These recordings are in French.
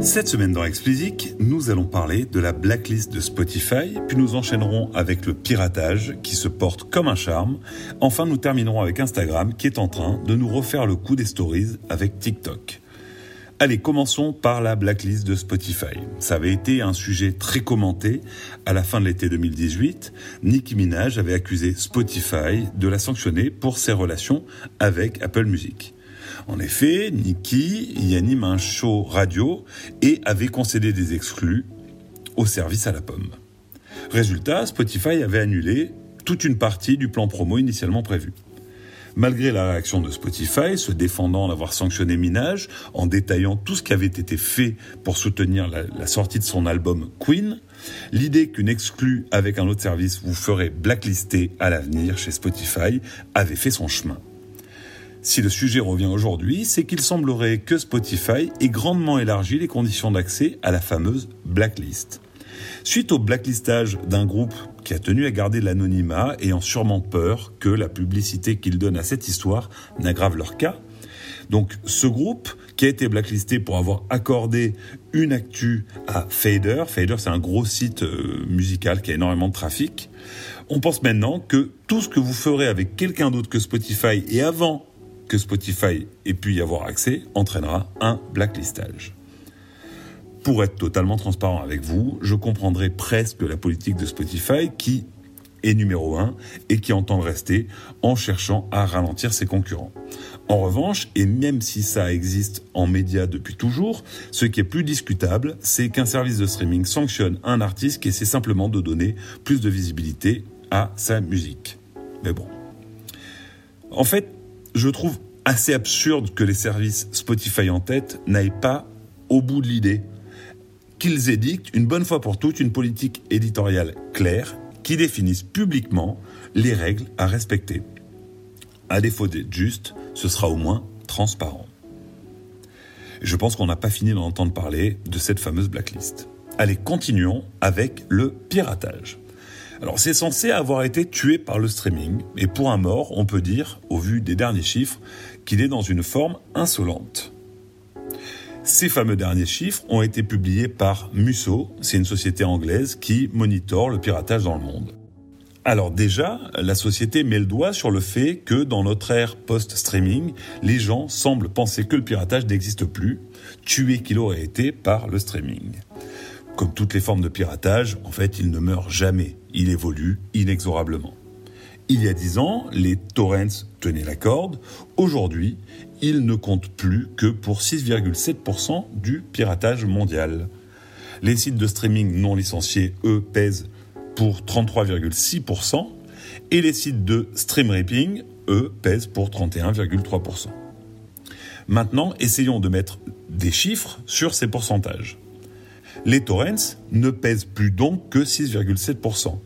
Cette semaine dans Explicit, nous allons parler de la blacklist de Spotify, puis nous enchaînerons avec le piratage qui se porte comme un charme. Enfin, nous terminerons avec Instagram qui est en train de nous refaire le coup des stories avec TikTok. Allez, commençons par la blacklist de Spotify. Ça avait été un sujet très commenté à la fin de l'été 2018. Nicki Minaj avait accusé Spotify de la sanctionner pour ses relations avec Apple Music. En effet, Nikki y anime un show radio et avait concédé des exclus au service à la pomme. Résultat, Spotify avait annulé toute une partie du plan promo initialement prévu. Malgré la réaction de Spotify, se défendant d'avoir sanctionné Minage, en détaillant tout ce qui avait été fait pour soutenir la, la sortie de son album Queen, l'idée qu'une exclue avec un autre service vous ferait blacklister à l'avenir chez Spotify avait fait son chemin. Si le sujet revient aujourd'hui, c'est qu'il semblerait que Spotify ait grandement élargi les conditions d'accès à la fameuse blacklist. Suite au blacklistage d'un groupe qui a tenu à garder l'anonymat ayant sûrement peur que la publicité qu'ils donnent à cette histoire n'aggrave leur cas, donc ce groupe qui a été blacklisté pour avoir accordé une actu à Fader, Fader c'est un gros site euh, musical qui a énormément de trafic, on pense maintenant que tout ce que vous ferez avec quelqu'un d'autre que Spotify et avant que Spotify ait pu y avoir accès entraînera un blacklistage. Pour être totalement transparent avec vous, je comprendrai presque la politique de Spotify qui est numéro un et qui entend rester en cherchant à ralentir ses concurrents. En revanche, et même si ça existe en médias depuis toujours, ce qui est plus discutable, c'est qu'un service de streaming sanctionne un artiste qui essaie simplement de donner plus de visibilité à sa musique. Mais bon. En fait, je trouve assez absurde que les services Spotify en tête n'aillent pas au bout de l'idée, qu'ils édictent une bonne fois pour toutes une politique éditoriale claire qui définisse publiquement les règles à respecter. À défaut d'être juste, ce sera au moins transparent. Je pense qu'on n'a pas fini d'en entendre parler de cette fameuse blacklist. Allez, continuons avec le piratage. Alors c'est censé avoir été tué par le streaming, et pour un mort, on peut dire, au vu des derniers chiffres, qu'il est dans une forme insolente. Ces fameux derniers chiffres ont été publiés par Musso, c'est une société anglaise qui monitore le piratage dans le monde. Alors déjà, la société met le doigt sur le fait que dans notre ère post-streaming, les gens semblent penser que le piratage n'existe plus, tué qu'il aurait été par le streaming. Comme toutes les formes de piratage, en fait, il ne meurt jamais. Il évolue inexorablement. Il y a dix ans, les torrents tenaient la corde. Aujourd'hui, ils ne comptent plus que pour 6,7% du piratage mondial. Les sites de streaming non licenciés, eux, pèsent pour 33,6%. Et les sites de stream ripping, eux, pèsent pour 31,3%. Maintenant, essayons de mettre des chiffres sur ces pourcentages. Les torrents ne pèsent plus donc que 6,7%.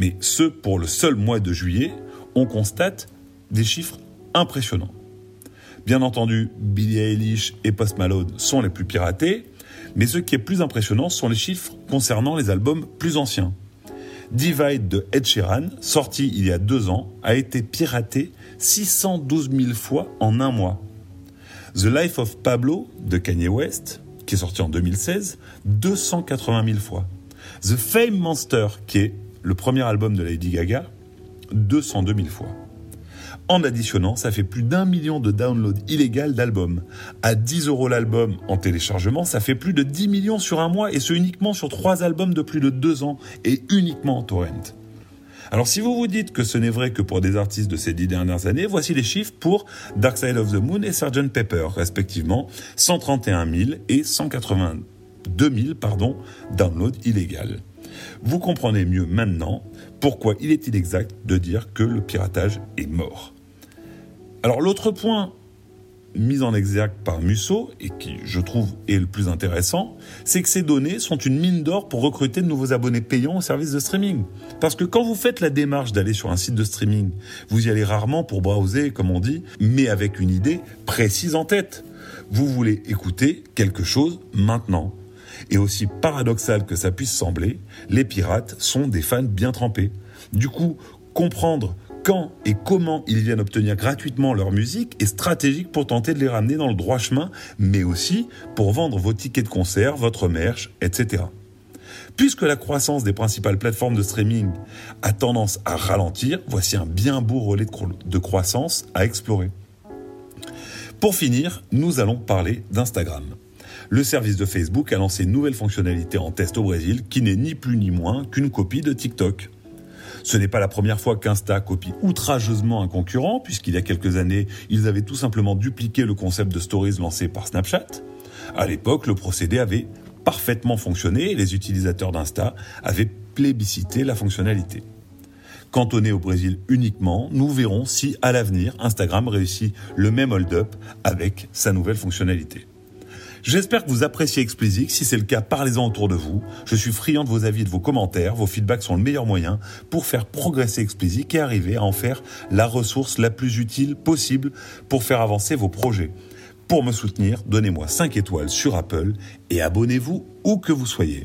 Mais ce, pour le seul mois de juillet, on constate des chiffres impressionnants. Bien entendu, Billie Eilish et Post Malone sont les plus piratés, mais ce qui est plus impressionnant sont les chiffres concernant les albums plus anciens. Divide de Ed Sheeran, sorti il y a deux ans, a été piraté 612 000 fois en un mois. The Life of Pablo de Kanye West, qui est sorti en 2016, 280 000 fois. The Fame Monster, qui est le premier album de Lady Gaga, 202 000 fois. En additionnant, ça fait plus d'un million de downloads illégaux d'albums. À 10 euros l'album en téléchargement, ça fait plus de 10 millions sur un mois et ce uniquement sur trois albums de plus de deux ans et uniquement en torrent. Alors si vous vous dites que ce n'est vrai que pour des artistes de ces dix dernières années, voici les chiffres pour Dark Side of the Moon et Sgt Pepper, respectivement 131 000 et 182 000 pardon, downloads illégaux. Vous comprenez mieux maintenant pourquoi il est inexact de dire que le piratage est mort. Alors l'autre point mis en exergue par Musso, et qui je trouve est le plus intéressant, c'est que ces données sont une mine d'or pour recruter de nouveaux abonnés payants au service de streaming. Parce que quand vous faites la démarche d'aller sur un site de streaming, vous y allez rarement pour browser, comme on dit, mais avec une idée précise en tête. Vous voulez écouter quelque chose maintenant. Et aussi paradoxal que ça puisse sembler, les pirates sont des fans bien trempés. Du coup, comprendre quand et comment ils viennent obtenir gratuitement leur musique est stratégique pour tenter de les ramener dans le droit chemin, mais aussi pour vendre vos tickets de concert, votre merch, etc. Puisque la croissance des principales plateformes de streaming a tendance à ralentir, voici un bien beau relais de, croissance à explorer. Pour finir, nous allons parler d'Instagram. Le service de Facebook a lancé une nouvelle fonctionnalité en test au Brésil qui n'est ni plus ni moins qu'une copie de TikTok. Ce n'est pas la première fois qu'Insta copie outrageusement un concurrent, puisqu'il y a quelques années, ils avaient tout simplement dupliqué le concept de stories lancé par Snapchat. À l'époque, le procédé avait parfaitement fonctionné et les utilisateurs d'Insta avaient plébiscité la fonctionnalité. Cantonné au Brésil uniquement, nous verrons si à l'avenir Instagram réussit le même hold-up avec sa nouvelle fonctionnalité. J'espère que vous appréciez Explicit. Si c'est le cas, parlez-en autour de vous. Je suis friand de vos avis et de vos commentaires. Vos feedbacks sont le meilleur moyen pour faire progresser Explicit et arriver à en faire la ressource la plus utile possible pour faire avancer vos projets. Pour me soutenir, donnez-moi 5 étoiles sur Apple et abonnez-vous où que vous soyez.